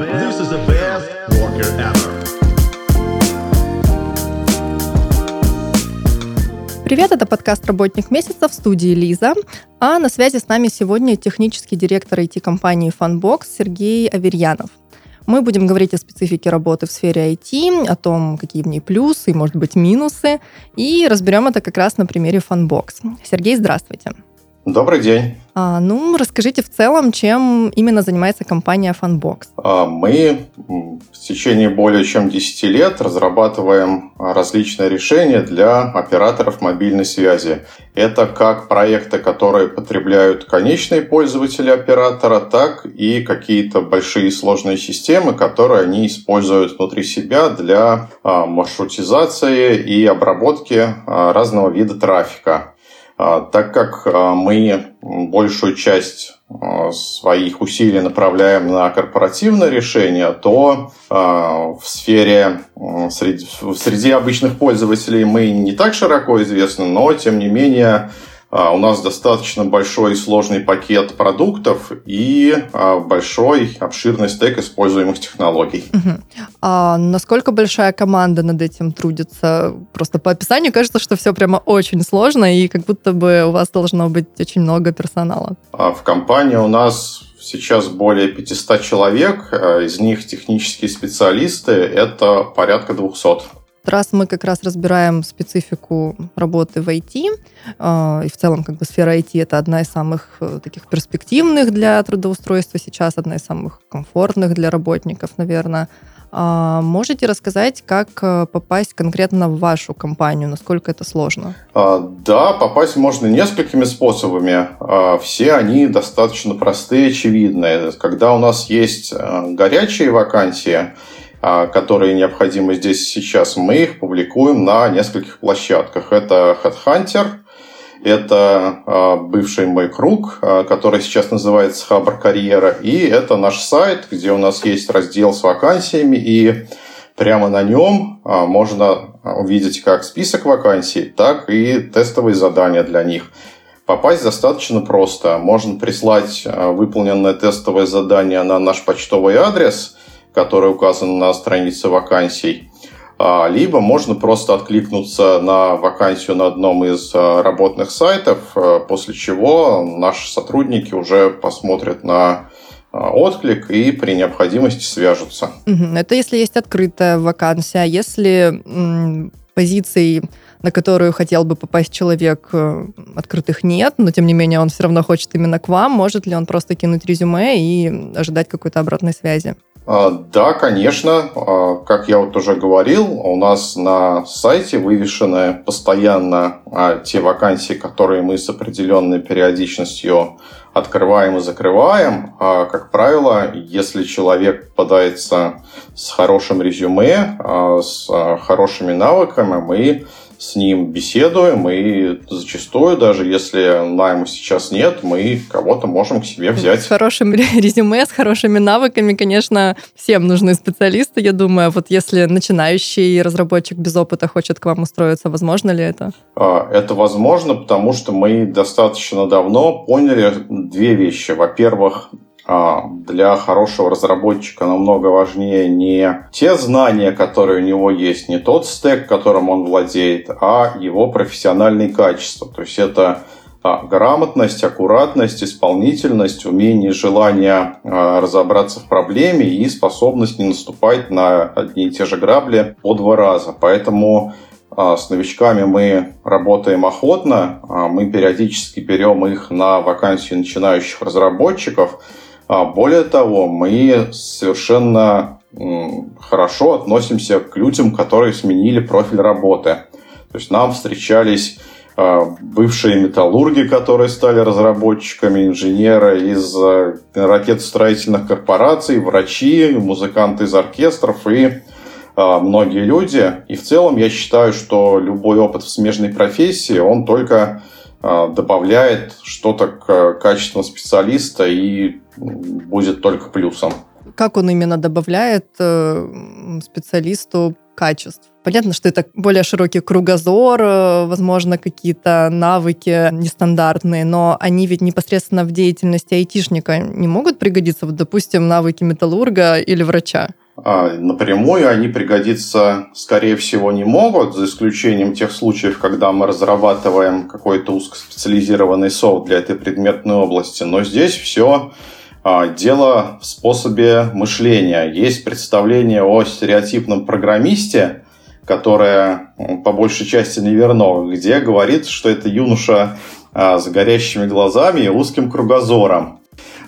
This is the best worker ever. Привет, это подкаст «Работник месяца» в студии Лиза. А на связи с нами сегодня технический директор IT-компании Funbox Сергей Аверьянов. Мы будем говорить о специфике работы в сфере IT, о том, какие в ней плюсы и, может быть, минусы, и разберем это как раз на примере Funbox. Сергей, здравствуйте. Добрый день. А, ну, расскажите в целом, чем именно занимается компания Funbox. А, мы в течение более чем 10 лет разрабатываем различные решения для операторов мобильной связи. Это как проекты, которые потребляют конечные пользователи оператора, так и какие-то большие сложные системы, которые они используют внутри себя для а, маршрутизации и обработки разного вида трафика. А, так как а, мы большую часть а, своих усилий направляем на корпоративное решение, то в сфере среди, среди обычных пользователей мы не так широко известны, но тем не менее у нас достаточно большой и сложный пакет продуктов и а, большой обширный стек используемых технологий. Угу. А насколько большая команда над этим трудится? Просто по описанию кажется, что все прямо очень сложно, и как будто бы у вас должно быть очень много персонала. А в компании у нас сейчас более 500 человек, из них технические специалисты – это порядка 200. Раз мы как раз разбираем специфику работы в IT, э, и в целом как бы сфера IT это одна из самых э, таких перспективных для трудоустройства сейчас, одна из самых комфортных для работников, наверное. А можете рассказать, как э, попасть конкретно в вашу компанию? Насколько это сложно? А, да, попасть можно несколькими способами. А, все они достаточно простые, очевидные. Когда у нас есть горячие вакансии, а, которые необходимы здесь сейчас, мы их публикуем на нескольких площадках. Это Headhunter, это а, бывший мой круг, а, который сейчас называется Хабр Карьера, и это наш сайт, где у нас есть раздел с вакансиями, и прямо на нем можно увидеть как список вакансий, так и тестовые задания для них. Попасть достаточно просто. Можно прислать выполненное тестовое задание на наш почтовый адрес – который указан на странице вакансий, а, либо можно просто откликнуться на вакансию на одном из а, работных сайтов, а, после чего наши сотрудники уже посмотрят на отклик и при необходимости свяжутся. Это если есть открытая вакансия. Если позиций на которую хотел бы попасть человек, э, открытых нет, но тем не менее он все равно хочет именно к вам, может ли он просто кинуть резюме и ожидать какой-то обратной связи? А, да, конечно. А, как я вот уже говорил, у нас на сайте вывешены постоянно а, те вакансии, которые мы с определенной периодичностью открываем и закрываем. Как правило, если человек попадается с хорошим резюме, с хорошими навыками, мы с ним беседуем, и зачастую, даже если найма сейчас нет, мы кого-то можем к себе взять. С хорошим резюме, с хорошими навыками, конечно, всем нужны специалисты, я думаю. Вот если начинающий разработчик без опыта хочет к вам устроиться, возможно ли это? А, это возможно, потому что мы достаточно давно поняли две вещи. Во-первых, для хорошего разработчика намного важнее не те знания, которые у него есть, не тот стек, которым он владеет, а его профессиональные качества. То есть это а, грамотность, аккуратность, исполнительность, умение, желание а, разобраться в проблеме и способность не наступать на одни и те же грабли по два раза. Поэтому с новичками мы работаем охотно, мы периодически берем их на вакансии начинающих разработчиков – а более того, мы совершенно хорошо относимся к людям, которые сменили профиль работы. То есть нам встречались а, бывшие металлурги, которые стали разработчиками, инженеры из а, ракетостроительных корпораций, врачи, музыканты из оркестров и многие люди. И в целом я считаю, что любой опыт в смежной профессии, он только добавляет что-то к качествам специалиста и будет только плюсом. Как он именно добавляет э, специалисту качеств? Понятно, что это более широкий кругозор, э, возможно, какие-то навыки нестандартные, но они ведь непосредственно в деятельности айтишника не могут пригодиться, вот, допустим, навыки металлурга или врача. А, напрямую они пригодиться, скорее всего, не могут, за исключением тех случаев, когда мы разрабатываем какой-то узкоспециализированный софт для этой предметной области. Но здесь все а, дело в способе мышления. Есть представление о стереотипном программисте, которое по большей части неверно, где говорит, что это юноша а, с горящими глазами и узким кругозором.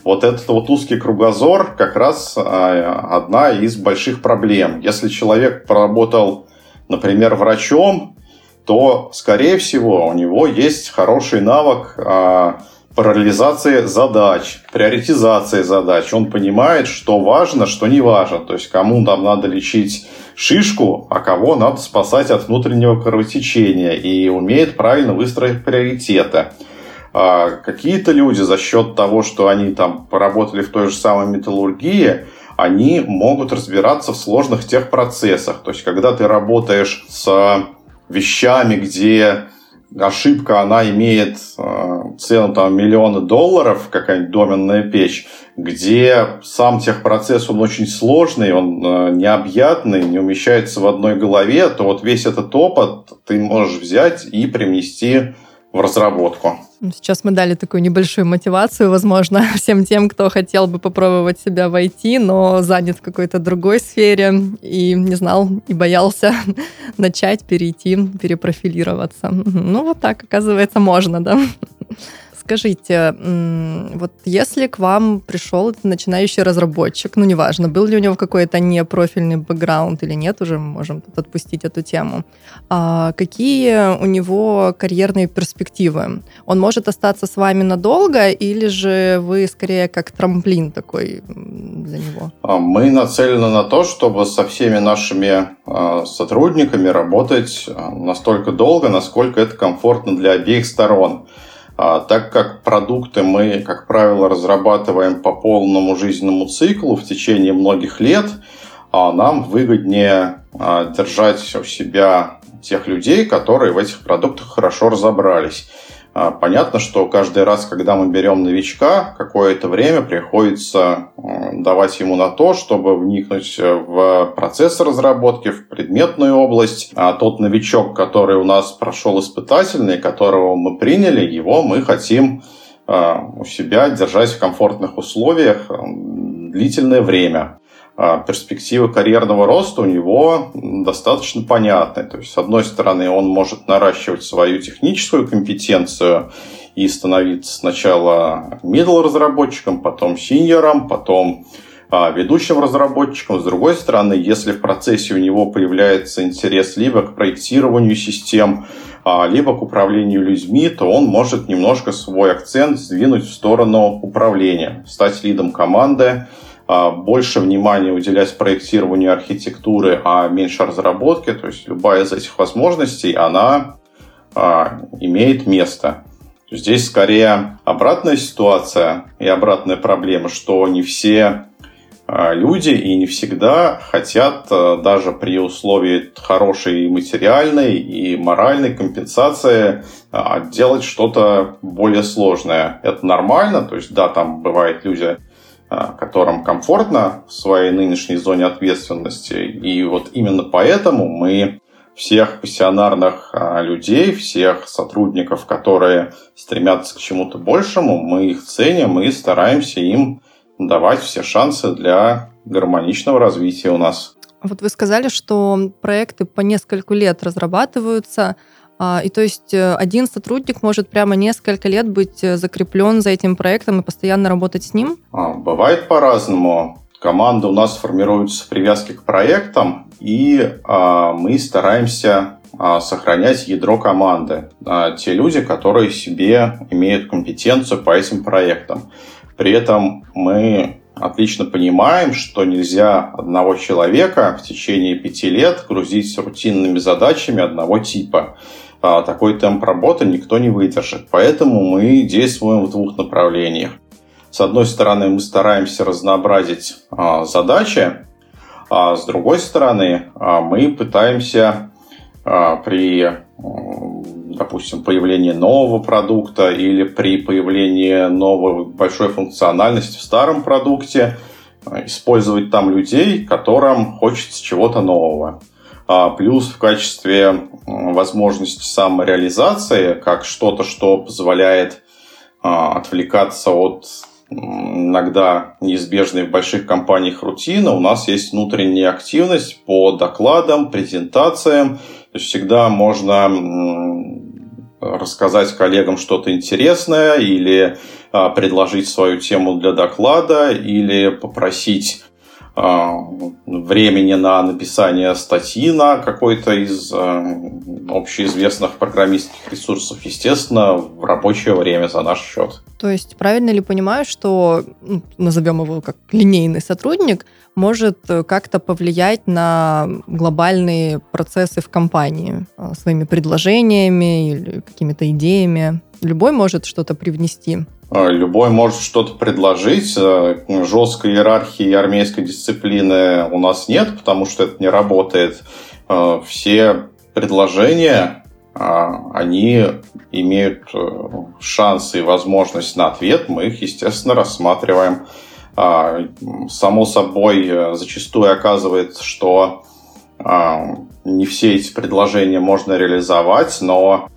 Вот этот вот узкий кругозор как раз а, одна из больших проблем. Если человек поработал, например, врачом, то, скорее всего, у него есть хороший навык а, параллелизации задач, приоритизации задач. Он понимает, что важно, что не важно. То есть, кому там надо лечить шишку, а кого надо спасать от внутреннего кровотечения. И умеет правильно выстроить приоритеты. А какие-то люди за счет того, что они там поработали в той же самой металлургии, они могут разбираться в сложных техпроцессах. То есть, когда ты работаешь с вещами, где ошибка, она имеет э, цену там миллионы долларов, какая-нибудь доменная печь, где сам техпроцесс, он очень сложный, он э, необъятный, не умещается в одной голове, то вот весь этот опыт ты можешь взять и принести в разработку. Сейчас мы дали такую небольшую мотивацию, возможно, всем тем, кто хотел бы попробовать себя в IT, но занят в какой-то другой сфере и не знал и боялся начать, перейти, перепрофилироваться. Ну, вот так, оказывается, можно, да? Скажите, вот если к вам пришел начинающий разработчик, ну неважно, был ли у него какой-то непрофильный бэкграунд или нет, уже мы можем тут отпустить эту тему, а какие у него карьерные перспективы? Он может остаться с вами надолго или же вы скорее как трамплин такой для него? А, мы нацелены на то, чтобы со всеми нашими а, сотрудниками работать настолько долго, насколько это комфортно для обеих сторон. А, так как продукты мы, как правило, разрабатываем по полному жизненному циклу в течение многих лет, а нам выгоднее а, держать у себя тех людей, которые в этих продуктах хорошо разобрались. Понятно, что каждый раз, когда мы берем новичка, какое-то время приходится давать ему на то, чтобы вникнуть в процесс разработки, в предметную область. А тот новичок, который у нас прошел испытательный, которого мы приняли, его мы хотим а, у себя держать в комфортных условиях длительное время. А перспективы карьерного роста у него достаточно понятны. То есть, с одной стороны, он может наращивать свою техническую компетенцию и становиться сначала middle разработчиком, потом синьором, потом а, ведущим разработчиком. С другой стороны, если в процессе у него появляется интерес либо к проектированию систем, а, либо к управлению людьми, то он может немножко свой акцент сдвинуть в сторону управления, стать лидом команды, больше внимания уделять проектированию архитектуры, а меньше разработке. То есть любая из этих возможностей, она а, имеет место. Здесь скорее обратная ситуация и обратная проблема, что не все а, люди и не всегда хотят даже при условии хорошей материальной и моральной компенсации делать что-то более сложное. Это нормально, то есть да, там бывают люди, а, которым комфортно в своей нынешней зоне ответственности. И вот именно поэтому мы всех пассионарных а, людей, всех сотрудников, которые стремятся к чему-то большему, мы их ценим и стараемся им давать все шансы для гармоничного развития у нас. Вот вы сказали, что проекты по нескольку лет разрабатываются. А, и то есть э, один сотрудник может прямо несколько лет быть э, закреплен за этим проектом и постоянно работать с ним? А, бывает по-разному. Команда у нас формируется в привязке к проектам, и а, мы стараемся сохранять ядро команды. Те люди, которые себе имеют компетенцию по этим проектам. При этом мы отлично понимаем, что нельзя одного человека в течение пяти лет грузить рутинными задачами одного типа. А, такой темп работы никто не выдержит. Поэтому мы действуем в двух направлениях. С одной стороны, мы стараемся разнообразить а, задачи, А с другой стороны, мы пытаемся при допустим, появлении нового продукта или при появлении новой большой функциональности в старом продукте, использовать там людей, которым хочется чего-то нового. А плюс в качестве возможности самореализации, как что-то, что позволяет а, отвлекаться от иногда неизбежной в больших компаниях рутины, у нас есть внутренняя активность по докладам, презентациям. То есть всегда можно рассказать коллегам что-то интересное или а, предложить свою тему для доклада или попросить времени на написание статьи на какой-то из а, общеизвестных программистских ресурсов, естественно, в рабочее время за наш счет. То есть правильно ли понимаю, что, ну, назовем его как линейный сотрудник, может э, как-то повлиять на глобальные процессы в компании а, своими предложениями или какими-то идеями? Любой может что-то привнести? А, любой может что-то предложить. Э, жесткой иерархии армейской дисциплины у нас нет, потому что это не работает. А, все предложения они имеют э, шансы и возможность на ответ, мы их, естественно, рассматриваем. Само собой, э, зачастую оказывается, что не все эти предложения можно реализовать, но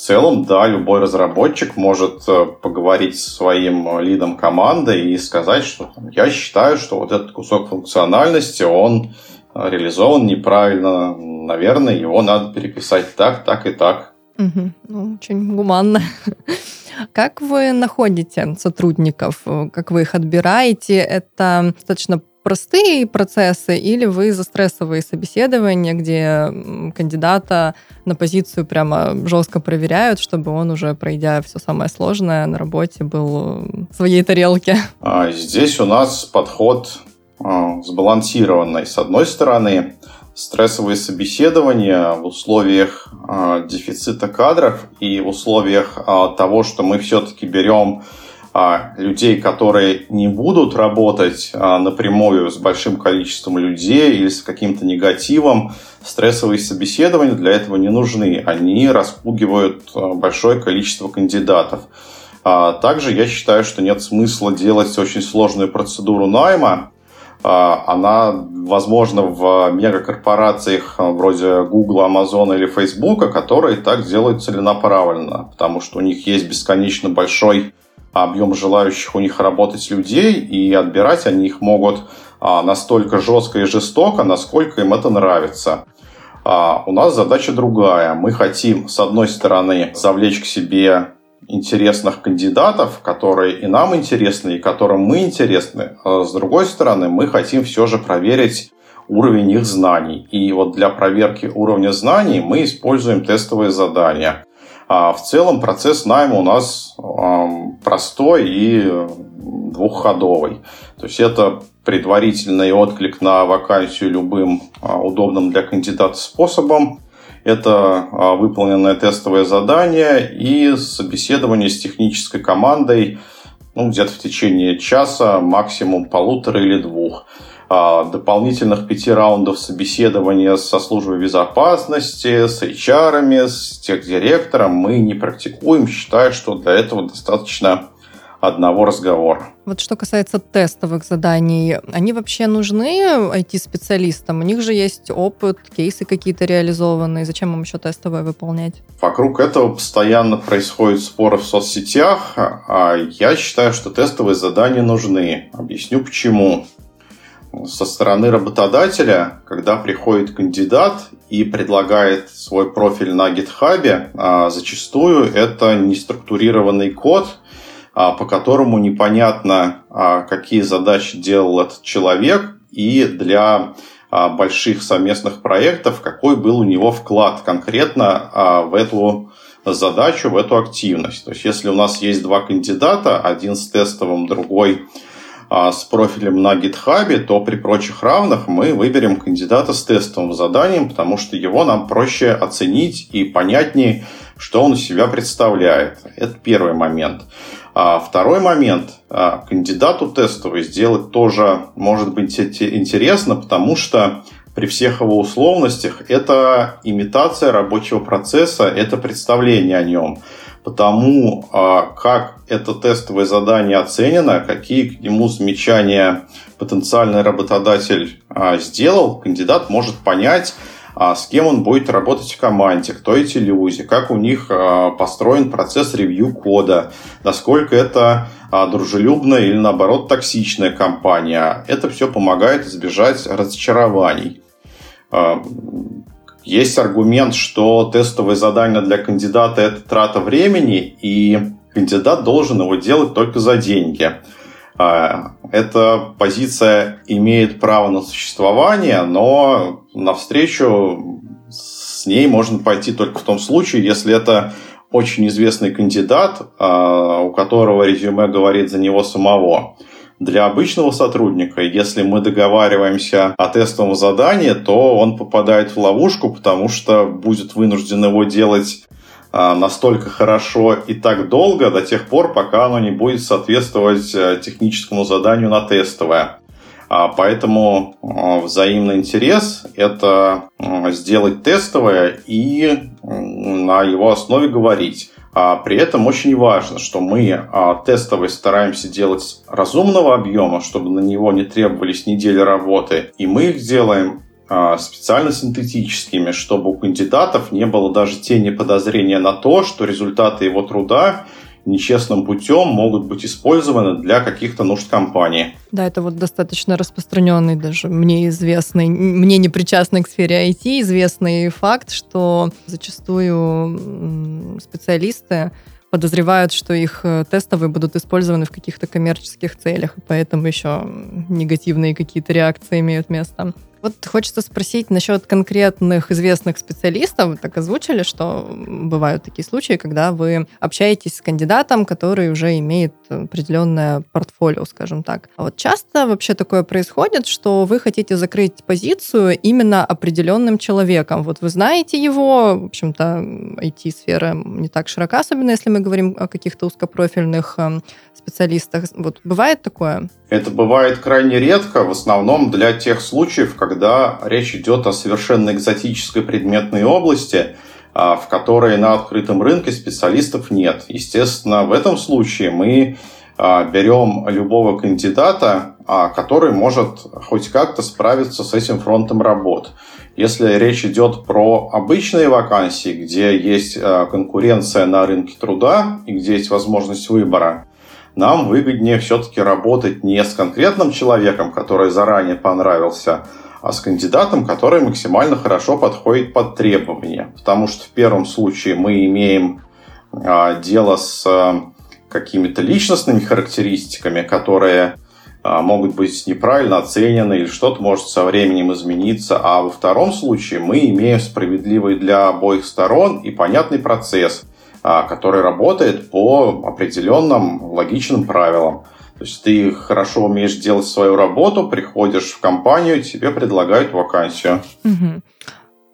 целом, да, любой разработчик может э, поговорить с своим лидом команды и сказать, что я считаю, что вот этот кусок функциональности, он реализован неправильно, наверное, его надо переписать так, так и так. Угу. Ну, очень гуманно. Как вы находите сотрудников? Как вы их отбираете? Это достаточно простые процессы или вы за стрессовые собеседования, где кандидата на позицию прямо жестко проверяют, чтобы он уже, пройдя все самое сложное на работе, был в своей тарелке? А здесь у нас подход а, сбалансированный. С одной стороны, стрессовые собеседования в условиях э, дефицита кадров и в условиях того, что мы все-таки берем людей, которые не будут работать э, напрямую с большим количеством людей или с каким-то негативом, стрессовые собеседования для этого не нужны. Они распугивают э, большое количество кандидатов. Также я считаю, что нет смысла делать очень сложную процедуру найма, а, она возможна в мегакорпорациях а, вроде Google, Amazon или Facebook, которые так делают целенаправленно, потому что у них есть бесконечно большой объем желающих у них работать людей, и отбирать они их могут а, настолько жестко и жестоко, насколько им это нравится. У нас задача другая. Мы хотим, с одной стороны, завлечь к себе интересных кандидатов, которые и нам интересны, и которым мы интересны. А с другой стороны, мы хотим все же проверить уровень их знаний. И вот для проверки уровня знаний мы используем тестовые задания. А в целом процесс найма у нас простой и двухходовый. То есть это предварительный отклик на вакансию любым а, удобным для кандидата способом. Это а, выполненное тестовое задание и собеседование с технической командой ну, где-то в течение часа, максимум полутора или двух. А, дополнительных пяти раундов собеседования со службой безопасности, с HR, с техдиректором мы не практикуем, считая, что для этого достаточно одного разговора. Вот что касается тестовых заданий, они вообще нужны IT-специалистам? У них же есть опыт, кейсы какие-то реализованные. Зачем им еще тестовые выполнять? Вокруг этого постоянно происходят споры в соцсетях. А я считаю, что тестовые задания нужны. Объясню почему. Со стороны работодателя, когда приходит кандидат и предлагает свой профиль на GitHub, а зачастую это неструктурированный код – а, по которому непонятно, а, какие задачи делал этот человек, и для больших совместных проектов, какой был у него вклад конкретно в эту задачу, в эту активность. То есть, если у нас есть два кандидата, один с тестовым, другой с профилем на GitHub, то при прочих равных мы выберем кандидата с тестовым заданием, потому что его нам проще оценить и понятнее, что он из себя представляет. Это первый момент. А второй момент. А, кандидату тестовый сделать тоже может быть интересно, потому что при всех его условностях это имитация рабочего процесса, это представление о нем. Потому а, как это тестовое задание оценено, какие к нему замечания потенциальный работодатель сделал, кандидат может понять, а с кем он будет работать в команде, кто эти люди, как у них а, построен процесс ревью кода, насколько это а, дружелюбная или, наоборот, токсичная компания. Это все помогает избежать разочарований. Есть аргумент, что тестовое задание для кандидата – это трата времени, и кандидат должен его делать только за деньги – а, эта позиция имеет право на существование, но навстречу с ней можно пойти только в том случае, если это очень известный кандидат, а, у которого резюме говорит за него самого. Для обычного сотрудника, если мы договариваемся о тестовом задании, то он попадает в ловушку, потому что будет вынужден его делать а, настолько хорошо и так долго до тех пор, пока оно не будет соответствовать э, техническому заданию на тестовое. А, поэтому а, взаимный интерес – это сделать тестовое и на его основе говорить. А при этом очень важно, что мы тестовый стараемся делать разумного объема, чтобы на него не требовались недели работы, и мы их делаем а, специально синтетическими, чтобы у кандидатов не было даже тени подозрения на то, что результаты его труда нечестным путем могут быть использованы для каких-то нужд компании. Да, это вот достаточно распространенный даже мне известный, мне не причастный к сфере IT, известный факт, что зачастую специалисты подозревают, что их э, тестовые будут использованы в каких-то коммерческих целях, и поэтому еще негативные какие-то реакции имеют место. Вот хочется спросить насчет конкретных известных специалистов. Так озвучили, что бывают такие случаи, когда вы общаетесь с кандидатом, который уже имеет определенное портфолио, скажем так. А вот часто вообще такое происходит, что вы хотите закрыть позицию именно определенным человеком. Вот вы знаете его, в общем-то, IT-сфера не так широка, особенно если мы говорим о каких-то узкопрофильных эм, специалистах. Вот бывает такое? Это бывает крайне редко, в основном для тех случаев, когда речь идет о совершенно экзотической предметной области, а, в которой на открытом рынке специалистов нет. Естественно, в этом случае мы а, берем любого кандидата, а, который может хоть как-то справиться с этим фронтом работ. Если речь идет про обычные вакансии, где есть конкуренция на рынке труда и где есть возможность выбора, нам выгоднее все-таки работать не с конкретным человеком, который заранее понравился, а с кандидатом, который максимально хорошо подходит под требования. Потому что в первом случае мы имеем а, дело с а, какими-то личностными характеристиками, которые а, могут быть неправильно оценены или что-то может со временем измениться. А во втором случае мы имеем справедливый для обоих сторон и понятный процесс, который работает по определенным логичным правилам. То есть ты хорошо умеешь делать свою работу, приходишь в компанию, тебе предлагают вакансию. Угу.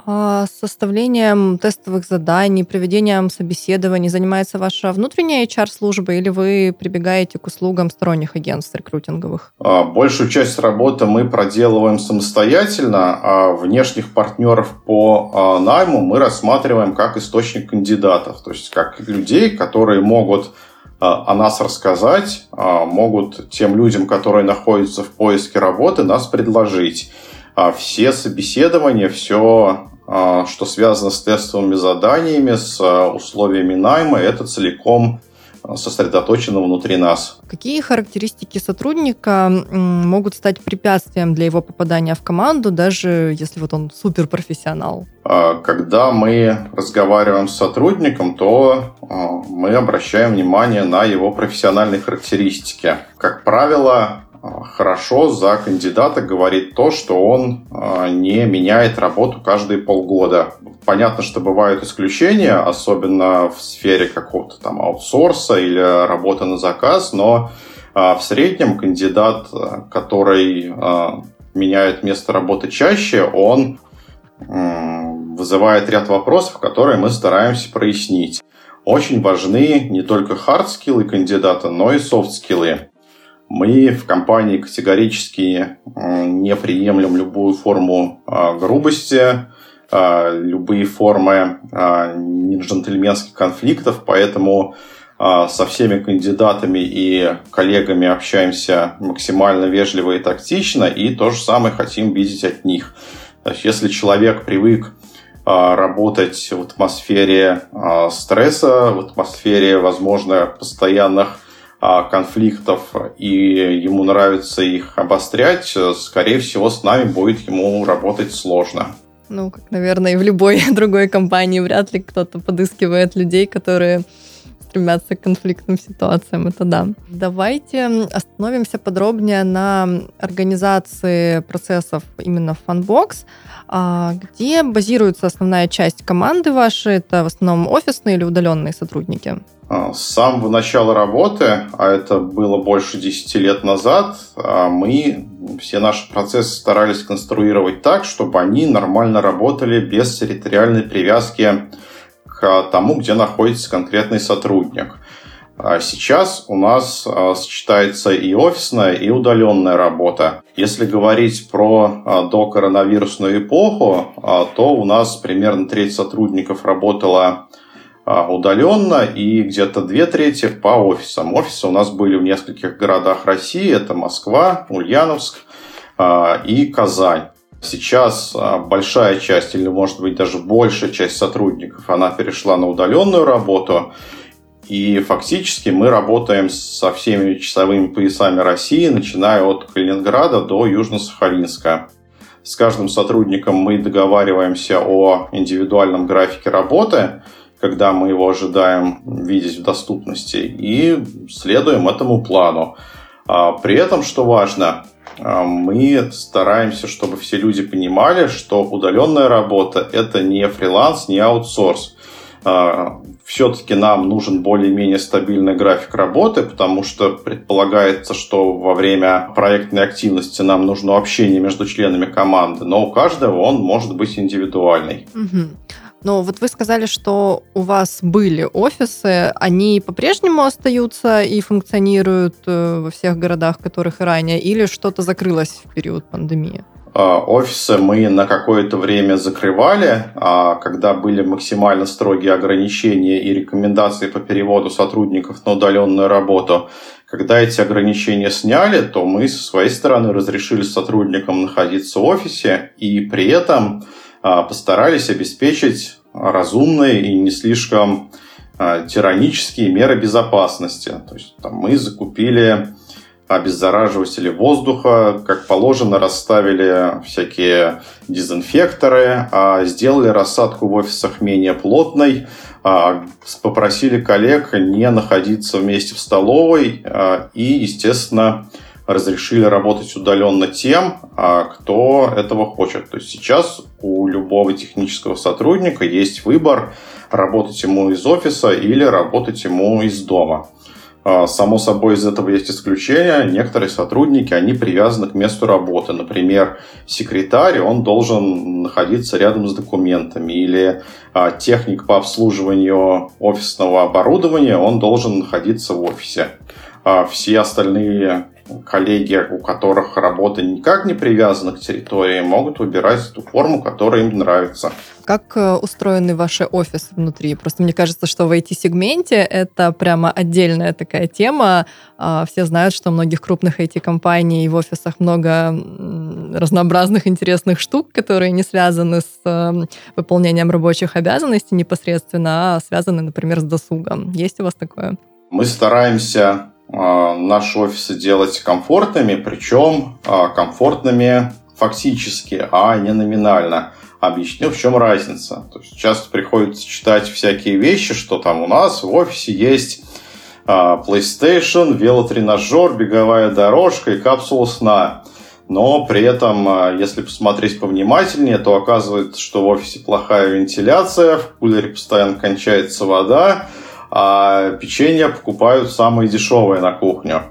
А составлением тестовых заданий, проведением собеседований занимается ваша внутренняя HR-служба или вы прибегаете к услугам сторонних агентств рекрутинговых? А, большую часть работы мы проделываем самостоятельно, а внешних партнеров по а, найму мы рассматриваем как источник кандидатов, то есть как людей, которые могут о нас рассказать, могут тем людям, которые находятся в поиске работы, нас предложить. Все собеседования, все что связано с тестовыми заданиями, с условиями найма, это целиком а, сосредоточено внутри нас. Какие характеристики сотрудника могут стать препятствием для его попадания в команду, даже если вот он суперпрофессионал? Когда мы разговариваем с сотрудником, то мы обращаем внимание на его профессиональные характеристики. Как правило, хорошо за кандидата говорит то, что он а, не меняет работу каждые полгода. Понятно, что бывают исключения, особенно в сфере какого-то там аутсорса или работы на заказ, но а, в среднем кандидат, который а, меняет место работы чаще, он вызывает ряд вопросов, которые мы стараемся прояснить. очень важны не только hard-скиллы кандидата, но и софт-скиллы. Мы в компании категорически не приемлем любую форму а, грубости, а, любые формы а, джентльменских конфликтов, поэтому со всеми кандидатами и коллегами общаемся максимально вежливо и тактично, и то же самое хотим видеть от них. То есть, если человек привык работать в атмосфере стресса, в атмосфере, возможно, постоянных конфликтов, и ему нравится их обострять, скорее всего, с нами будет ему работать сложно. Ну, как, наверное, и в любой другой компании вряд ли кто-то подыскивает людей, которые стремятся к конфликтным ситуациям, это да. Давайте остановимся подробнее на организации процессов именно в Funbox. А где базируется основная часть команды вашей? Это в основном офисные или удаленные сотрудники? А, с самого начала работы, а это было больше 10 лет назад, а, мы все наши процессы старались конструировать так, чтобы они нормально работали без территориальной привязки к тому, где находится конкретный сотрудник. Сейчас у нас сочетается и офисная, и удаленная работа. Если говорить про докоронавирусную эпоху, то у нас примерно треть сотрудников работала а, удаленно и где-то две трети по офисам. Офисы у нас были в нескольких городах России. Это Москва, Ульяновск а, и Казань. Сейчас а, большая часть, или может быть даже большая часть сотрудников, она перешла на удаленную работу. И фактически мы работаем со всеми часовыми поясами России, начиная от Калининграда до Южно-Сахалинска. С каждым сотрудником мы договариваемся о индивидуальном графике работы – когда мы его ожидаем видеть в доступности, и следуем этому плану. А при этом, что важно, а, мы стараемся, чтобы все люди понимали, что удаленная работа – это не фриланс, не аутсорс. А, Все-таки нам нужен более-менее стабильный график работы, потому что предполагается, что во время проектной активности нам нужно общение между членами команды, но у каждого он может быть индивидуальный. Угу. Но вот вы сказали, что у вас были офисы, они по-прежнему остаются и функционируют э, во всех городах, которых и ранее, или что-то закрылось в период пандемии? А, офисы мы на какое-то время закрывали, а когда были максимально строгие ограничения и рекомендации по переводу сотрудников на удаленную работу. Когда эти ограничения сняли, то мы со своей стороны разрешили сотрудникам находиться в офисе и при этом постарались обеспечить разумные и не слишком а, тиранические меры безопасности. То есть там, мы закупили обеззараживатели воздуха, как положено, расставили всякие дезинфекторы, а сделали рассадку в офисах менее плотной, попросили коллег не находиться вместе в столовой и, естественно, разрешили работать удаленно тем, а, кто этого хочет. То есть сейчас у любого технического сотрудника есть выбор работать ему из офиса или работать ему из дома. А, само собой, из этого есть исключения. Некоторые сотрудники, они привязаны к месту работы. Например, секретарь, он должен находиться рядом с документами. Или а, техник по обслуживанию офисного оборудования, он должен находиться в офисе. Все остальные коллеги, у которых работа никак не привязана к территории, могут выбирать ту форму, которая им нравится. Как э, устроены ваши офисы внутри? Просто мне кажется, что в IT-сегменте это прямо отдельная такая тема. А, все знают, что у многих крупных IT-компаний в офисах много разнообразных интересных штук, которые не связаны с эм, выполнением рабочих обязанностей непосредственно, а связаны, например, с досугом. Есть у вас такое? Мы стараемся наши офисы делать комфортными, причем а, комфортными фактически, а не номинально. Объясню, в чем разница. То есть часто приходится читать всякие вещи, что там у нас в офисе есть а, PlayStation, велотренажер, беговая дорожка и капсула сна. Но при этом, если посмотреть повнимательнее, то оказывается, что в офисе плохая вентиляция, в кулере постоянно кончается вода, а печенье покупают самые дешевые на кухню.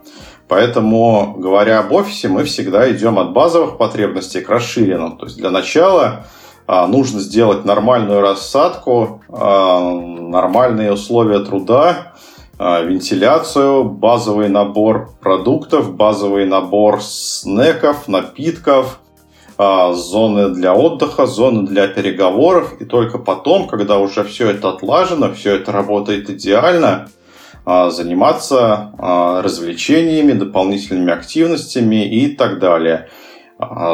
Поэтому, говоря об офисе, мы всегда идем от базовых потребностей к расширенным. То есть для начала а, нужно сделать нормальную рассадку, а, нормальные условия труда, а, вентиляцию, базовый набор продуктов, базовый набор снеков, напитков, зоны для отдыха, зоны для переговоров. И только потом, когда уже все это отлажено, все это работает идеально, заниматься развлечениями, дополнительными активностями и так далее.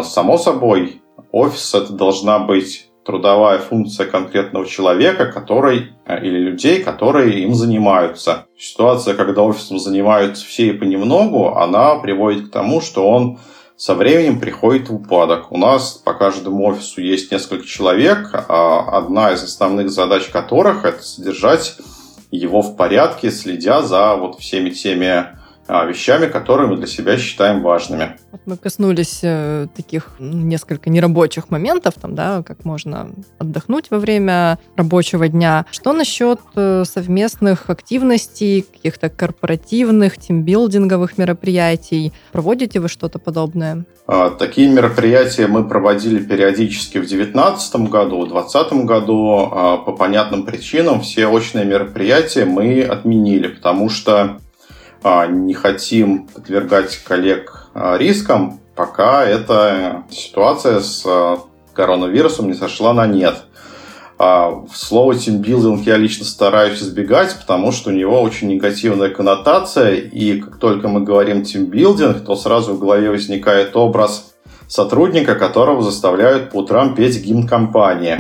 Само собой, Офис это должна быть трудовая функция конкретного человека, который или людей, которые им занимаются. Ситуация, когда офисом занимаются все и понемногу, она приводит к тому, что он со временем приходит в упадок. У нас по каждому офису есть несколько человек, а одна из основных задач которых это содержать его в порядке, следя за вот всеми теми вещами, которые мы для себя считаем важными. Вот мы коснулись э, таких несколько нерабочих моментов, там, да, как можно отдохнуть во время рабочего дня. Что насчет э, совместных активностей, каких-то корпоративных, тимбилдинговых мероприятий? Проводите вы что-то подобное? А, такие мероприятия мы проводили периодически в 2019 году, в 2020 году. А, по понятным причинам все очные мероприятия мы отменили, потому что а, не хотим подвергать коллег а, рискам, пока эта ситуация с а, коронавирусом не сошла на нет. Слово тимбилдинг я лично стараюсь избегать, потому что у него очень негативная коннотация, и как только мы говорим тимбилдинг, то сразу в голове возникает образ сотрудника, которого заставляют по утрам петь гимн компании.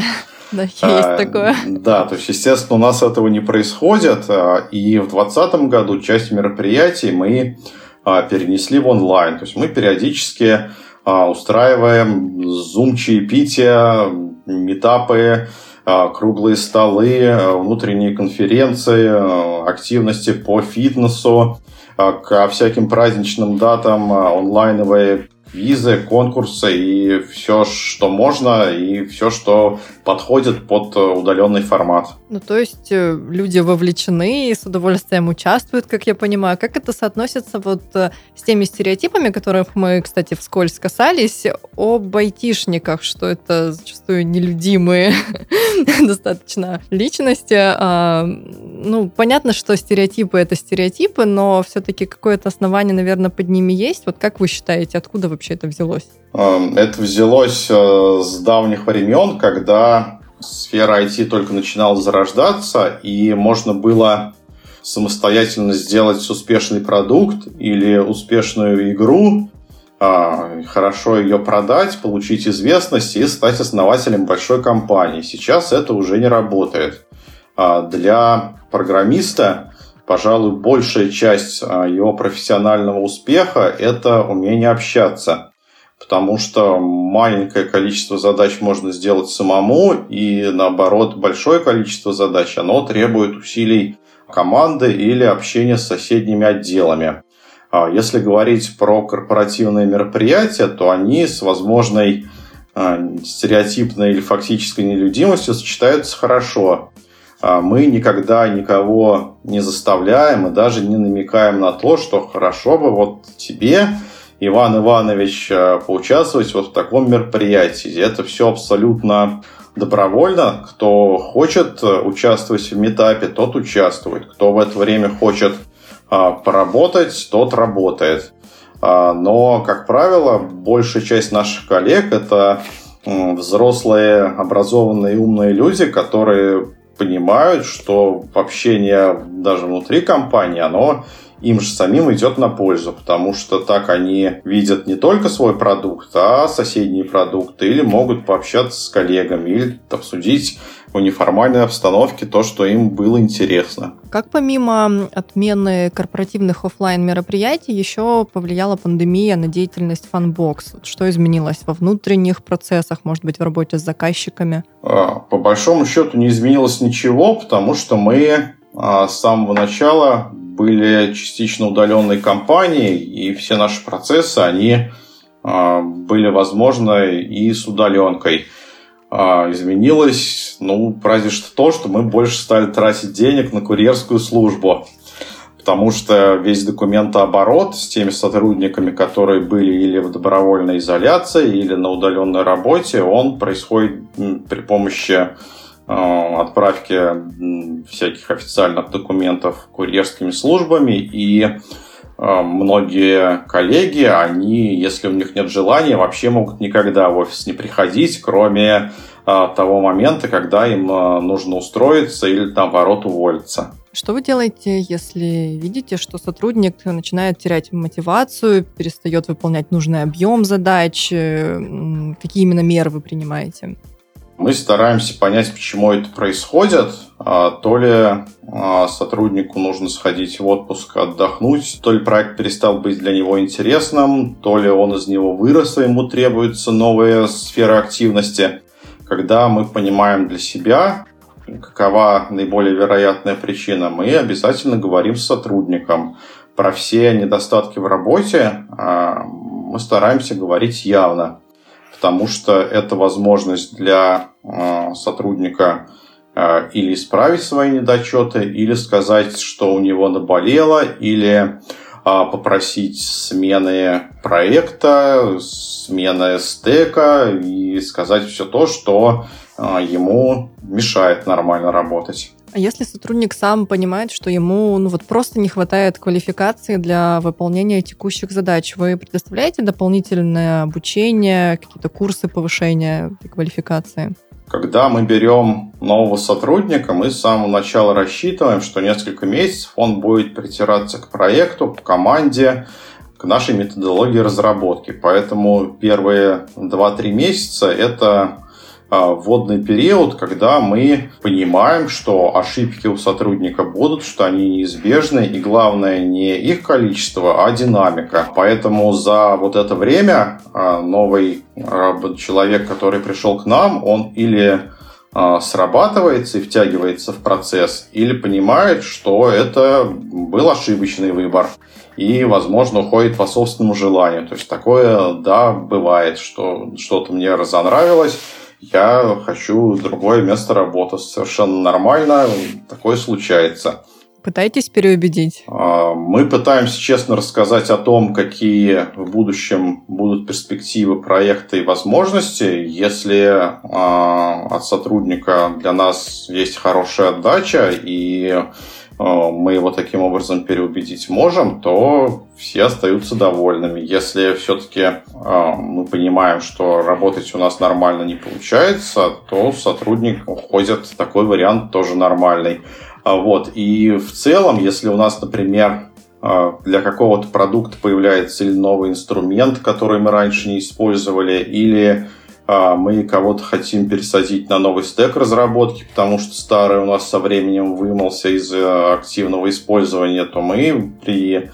Да, есть а, такое. Да, то есть, естественно, у нас этого не происходит. А, и в 2020 году часть мероприятий мы а, перенесли в онлайн. То есть мы периодически устраиваем зум-чаепития, метапы, круглые столы, внутренние конференции, активности по фитнесу, к всяким праздничным датам онлайновые визы, конкурсы и все, что можно, и все, что подходит под э, удаленный формат. Ну, то есть э, люди вовлечены и с удовольствием участвуют, как я понимаю. Как это соотносится вот э, с теми стереотипами, которых мы, кстати, вскользь касались, об айтишниках, что это зачастую нелюдимые достаточно личности. А, ну, понятно, что стереотипы — это стереотипы, но все-таки какое-то основание, наверное, под ними есть. Вот как вы считаете, откуда вообще это взялось? Эм, это взялось с давних времен, когда сфера IT только начинала зарождаться, и можно было самостоятельно сделать успешный продукт или успешную игру, а, хорошо ее продать, получить известность и стать основателем большой компании. Сейчас это уже не работает. А, для программиста, пожалуй, большая часть а, его профессионального успеха – это умение общаться – потому что маленькое количество задач можно сделать самому, и наоборот, большое количество задач, оно требует усилий команды или общения с соседними отделами. А если говорить про корпоративные мероприятия, то они с возможной а, стереотипной или фактической нелюдимостью сочетаются хорошо. А мы никогда никого не заставляем и даже не намекаем на то, что хорошо бы вот тебе Иван Иванович э, поучаствовать вот в таком мероприятии. Это все абсолютно добровольно. Кто хочет э, участвовать в метапе, тот участвует. Кто в это время хочет э, поработать, тот работает. Но, как правило, большая часть наших коллег – это взрослые, образованные, умные люди, которые понимают, что общение даже внутри компании, оно им же самим идет на пользу, потому что так они видят не только свой продукт, а соседние продукты, или могут пообщаться с коллегами, или обсудить в неформальной обстановке то, что им было интересно. Как помимо отмены корпоративных офлайн мероприятий еще повлияла пандемия на деятельность Funbox? Что изменилось во внутренних процессах, может быть, в работе с заказчиками? А, по большому счету не изменилось ничего, потому что мы с самого начала были частично удаленной компанией, и все наши процессы, они а, были возможны и с удаленкой. А, изменилось, ну, разве что то, что мы больше стали тратить денег на курьерскую службу. потому что весь документооборот с теми сотрудниками, которые были или в добровольной изоляции, или на удаленной работе, он происходит при помощи отправки всяких официальных документов курьерскими службами, и э, многие коллеги, они, если у них нет желания, вообще могут никогда в офис не приходить, кроме э, того момента, когда им нужно устроиться или, наоборот, уволиться. Что вы делаете, если видите, что сотрудник начинает терять мотивацию, перестает выполнять нужный объем задач? Какие именно меры вы принимаете? Мы стараемся понять, почему это происходит. А, то ли а, сотруднику нужно сходить в отпуск, отдохнуть, то ли проект перестал быть для него интересным, то ли он из него вырос, и ему требуется новая сфера активности. Когда мы понимаем для себя, какова наиболее вероятная причина, мы обязательно говорим с сотрудником. Про все недостатки в работе а, мы стараемся говорить явно, потому что это возможность для а, сотрудника а, или исправить свои недочеты, или сказать, что у него наболело, или попросить смены проекта, смены стека и сказать все то, что а, ему мешает нормально работать. А если сотрудник сам понимает, что ему ну, вот просто не хватает квалификации для выполнения текущих задач, вы предоставляете дополнительное обучение, какие-то курсы повышения квалификации? Когда мы берем нового сотрудника, мы с самого начала рассчитываем, что несколько месяцев он будет притираться к проекту, к команде, к нашей методологии разработки. Поэтому первые 2-3 месяца это вводный период, когда мы понимаем, что ошибки у сотрудника будут, что они неизбежны, и главное не их количество, а динамика. Поэтому за вот это время а, новый человек, который пришел к нам, он или а, срабатывается и втягивается в процесс, или понимает, что это был ошибочный выбор и, возможно, уходит по собственному желанию. То есть такое, да, бывает, что что-то мне разонравилось, я хочу другое место работы. Совершенно нормально, такое случается. Пытаетесь переубедить? А, мы пытаемся честно рассказать о том, какие в будущем будут перспективы проекта и возможности. Если а, от сотрудника для нас есть хорошая отдача и мы его таким образом переубедить можем, то все остаются довольными. Если все-таки э, мы понимаем, что работать у нас нормально не получается, то сотрудник уходит. Такой вариант тоже нормальный. А вот. И в целом, если у нас, например, э, для какого-то продукта появляется или новый инструмент, который мы раньше не использовали, или мы кого-то хотим пересадить на новый стек разработки, потому что старый у нас со временем вымылся из активного использования, то мы при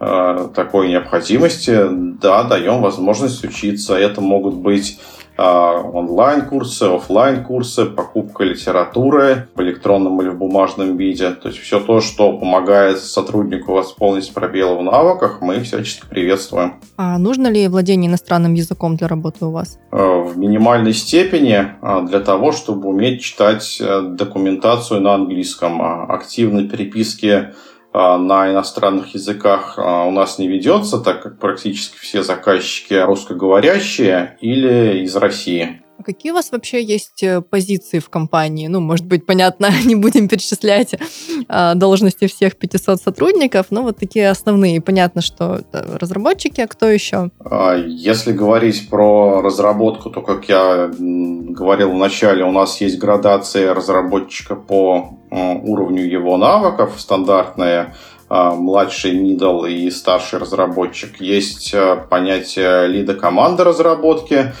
э, такой необходимости, да, даем возможность учиться. Это могут быть а, онлайн-курсы, офлайн-курсы, покупка литературы в электронном или в бумажном виде. То есть все то, что помогает сотруднику восполнить пробелы в навыках, мы всячески приветствуем. А нужно ли владение иностранным языком для работы у вас? Э, в минимальной степени а, для того, чтобы уметь читать э, документацию на английском. А, активной переписки а, на иностранных языках а, у нас не ведется, так как практически все заказчики русскоговорящие или из России. А какие у вас вообще есть э, позиции в компании? Ну, может быть, понятно, не будем перечислять э, должности всех 500 сотрудников, но вот такие основные. Понятно, что разработчики, а кто еще? А, если говорить про разработку, то, как я говорил в начале, у нас есть градация разработчика по уровню его навыков, стандартные младший middle и старший разработчик. Есть э, понятие лида команды разработки, а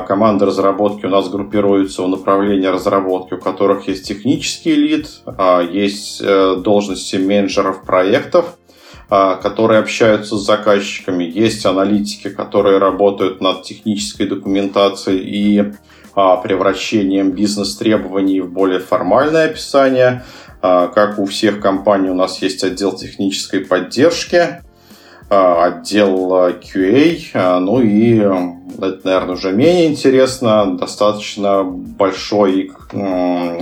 команды разработки у нас группируются в направлении разработки, у которых есть технический лид, а есть э, должности менеджеров проектов, а, которые общаются с заказчиками, есть аналитики, которые работают над технической документацией и превращением бизнес-требований в более формальное описание. Как у всех компаний у нас есть отдел технической поддержки, отдел QA, ну и это, наверное, уже менее интересно. Достаточно большой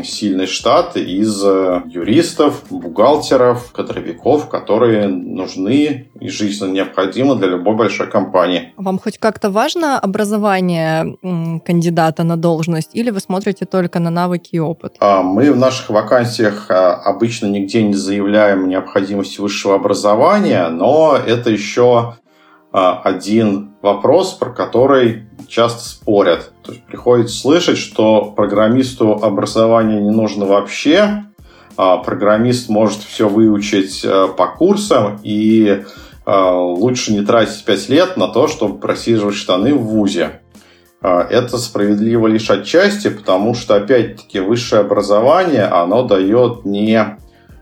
сильный штат из э, юристов, бухгалтеров, кадровиков, которые нужны и жизненно необходимы для любой большой компании. Вам хоть как-то важно образование кандидата на должность или вы смотрите только на навыки и опыт? А, мы в наших вакансиях а, обычно нигде не заявляем необходимости высшего образования, но это еще один вопрос, про который часто спорят. То есть приходится слышать, что программисту образование не нужно вообще, а программист может все выучить а, по курсам, и лучше не тратить 5 лет на то, чтобы просиживать штаны в ВУЗе. Это справедливо лишь отчасти, потому что, опять-таки, высшее образование, оно дает не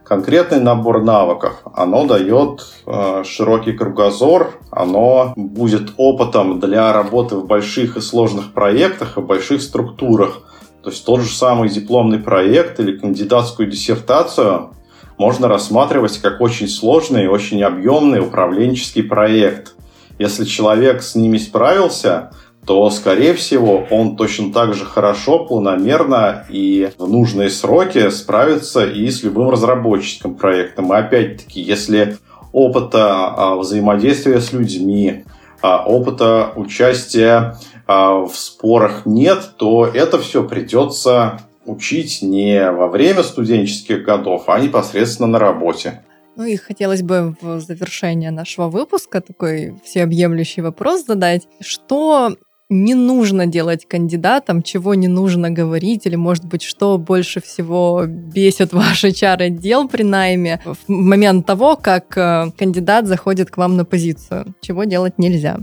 конкретный набор навыков, оно дает э, широкий кругозор, оно будет опытом для работы в больших и сложных проектах и больших структурах. То есть тот же самый дипломный проект или кандидатскую диссертацию можно рассматривать как очень сложный и очень объемный управленческий проект. Если человек с ними справился, то, скорее всего, он точно так же хорошо, планомерно и в нужные сроки справится и с любым разработческим проектом. И опять-таки, если опыта а, взаимодействия с людьми, а, опыта участия а, в спорах нет, то это все придется учить не во время студенческих годов, а непосредственно на работе. Ну и хотелось бы в завершение нашего выпуска такой всеобъемлющий вопрос задать. Что не нужно делать кандидатам, чего не нужно говорить, или, может быть, что больше всего бесит ваш HR-отдел при найме в момент того, как э, кандидат заходит к вам на позицию, чего делать нельзя?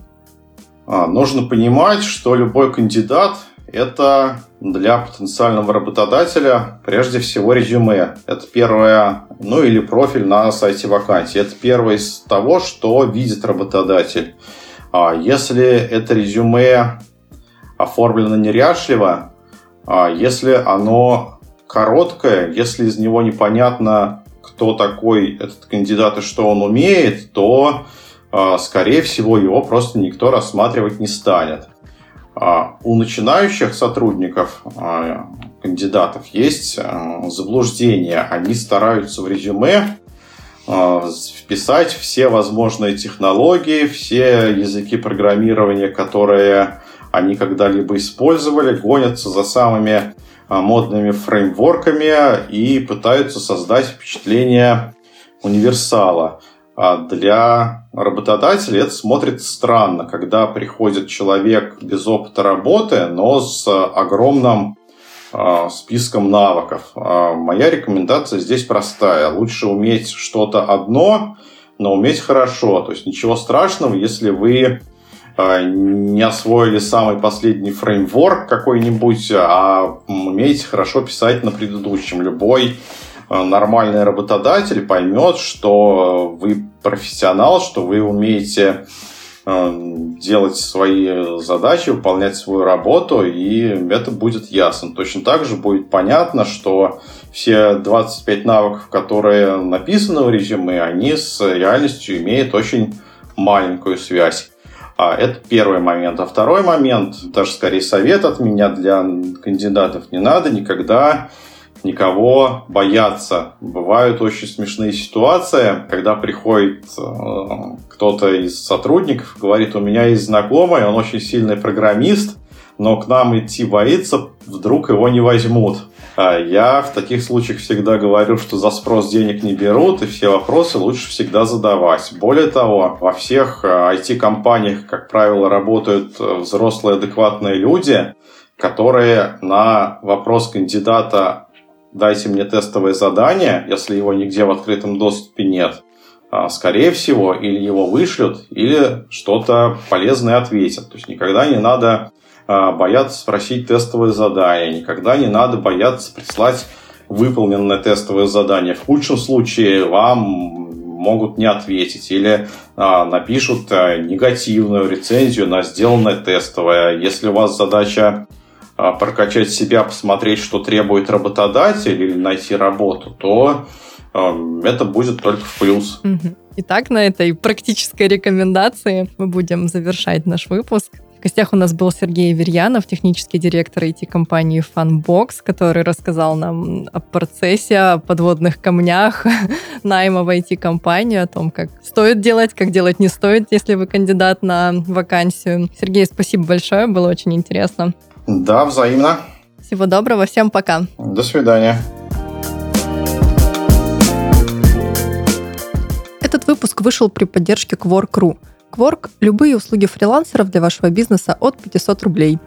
А, нужно понимать, что любой кандидат – это для потенциального работодателя прежде всего резюме. Это первое, ну или профиль на сайте вакансии. Это первое из того, что видит работодатель. А если это резюме оформлено неряшливо, а если оно короткое, если из него непонятно, кто такой этот кандидат и что он умеет, то, а, скорее всего, его просто никто рассматривать не станет. У начинающих сотрудников, кандидатов, есть заблуждение. Они стараются в резюме вписать все возможные технологии, все языки программирования, которые они когда-либо использовали, гонятся за самыми а, модными фреймворками и пытаются создать впечатление универсала. А для работодателя это смотрится странно, когда приходит человек без опыта работы, но с огромным а, списком навыков. А, моя рекомендация здесь простая. Лучше уметь что-то одно, но уметь хорошо. То есть ничего страшного, если вы а, не освоили самый последний фреймворк какой-нибудь, а умеете хорошо писать на предыдущем. Любой нормальный работодатель поймет, что вы профессионал, что вы умеете делать свои задачи, выполнять свою работу, и это будет ясно. Точно так же будет понятно, что все 25 навыков, которые написаны в резюме, они с реальностью имеют очень маленькую связь. А это первый момент. А второй момент, даже скорее совет от меня для кандидатов, не надо никогда никого бояться. Бывают очень смешные ситуации, когда приходит э, кто-то из сотрудников, говорит, у меня есть знакомый, он очень сильный программист, но к нам идти боится, вдруг его не возьмут. А я в таких случаях всегда говорю, что за спрос денег не берут, и все вопросы лучше всегда задавать. Более того, во всех IT-компаниях, э, как правило, работают э, взрослые адекватные люди, которые на вопрос кандидата дайте мне тестовое задание, если его нигде в открытом доступе нет, а, скорее всего, или его вышлют, или что-то полезное ответят. То есть никогда не надо а, бояться спросить тестовое задание, никогда не надо бояться прислать выполненное тестовое задание. В худшем случае вам могут не ответить или а, напишут а, негативную рецензию на сделанное тестовое. Если у вас задача прокачать себя, посмотреть, что требует работодатель или найти работу, то а, это будет только в плюс. Итак, на этой практической рекомендации мы будем завершать наш выпуск. В гостях у нас был Сергей Верьянов, технический директор IT-компании Funbox, который рассказал нам о процессе, о подводных камнях найма в IT-компанию, о том, как стоит делать, как делать не стоит, если вы кандидат на вакансию. Сергей, спасибо большое, было очень интересно. Да, взаимно. Всего доброго, всем пока. До свидания. Этот выпуск вышел при поддержке Quark.ru. Quark – любые услуги фрилансеров для вашего бизнеса от 500 рублей.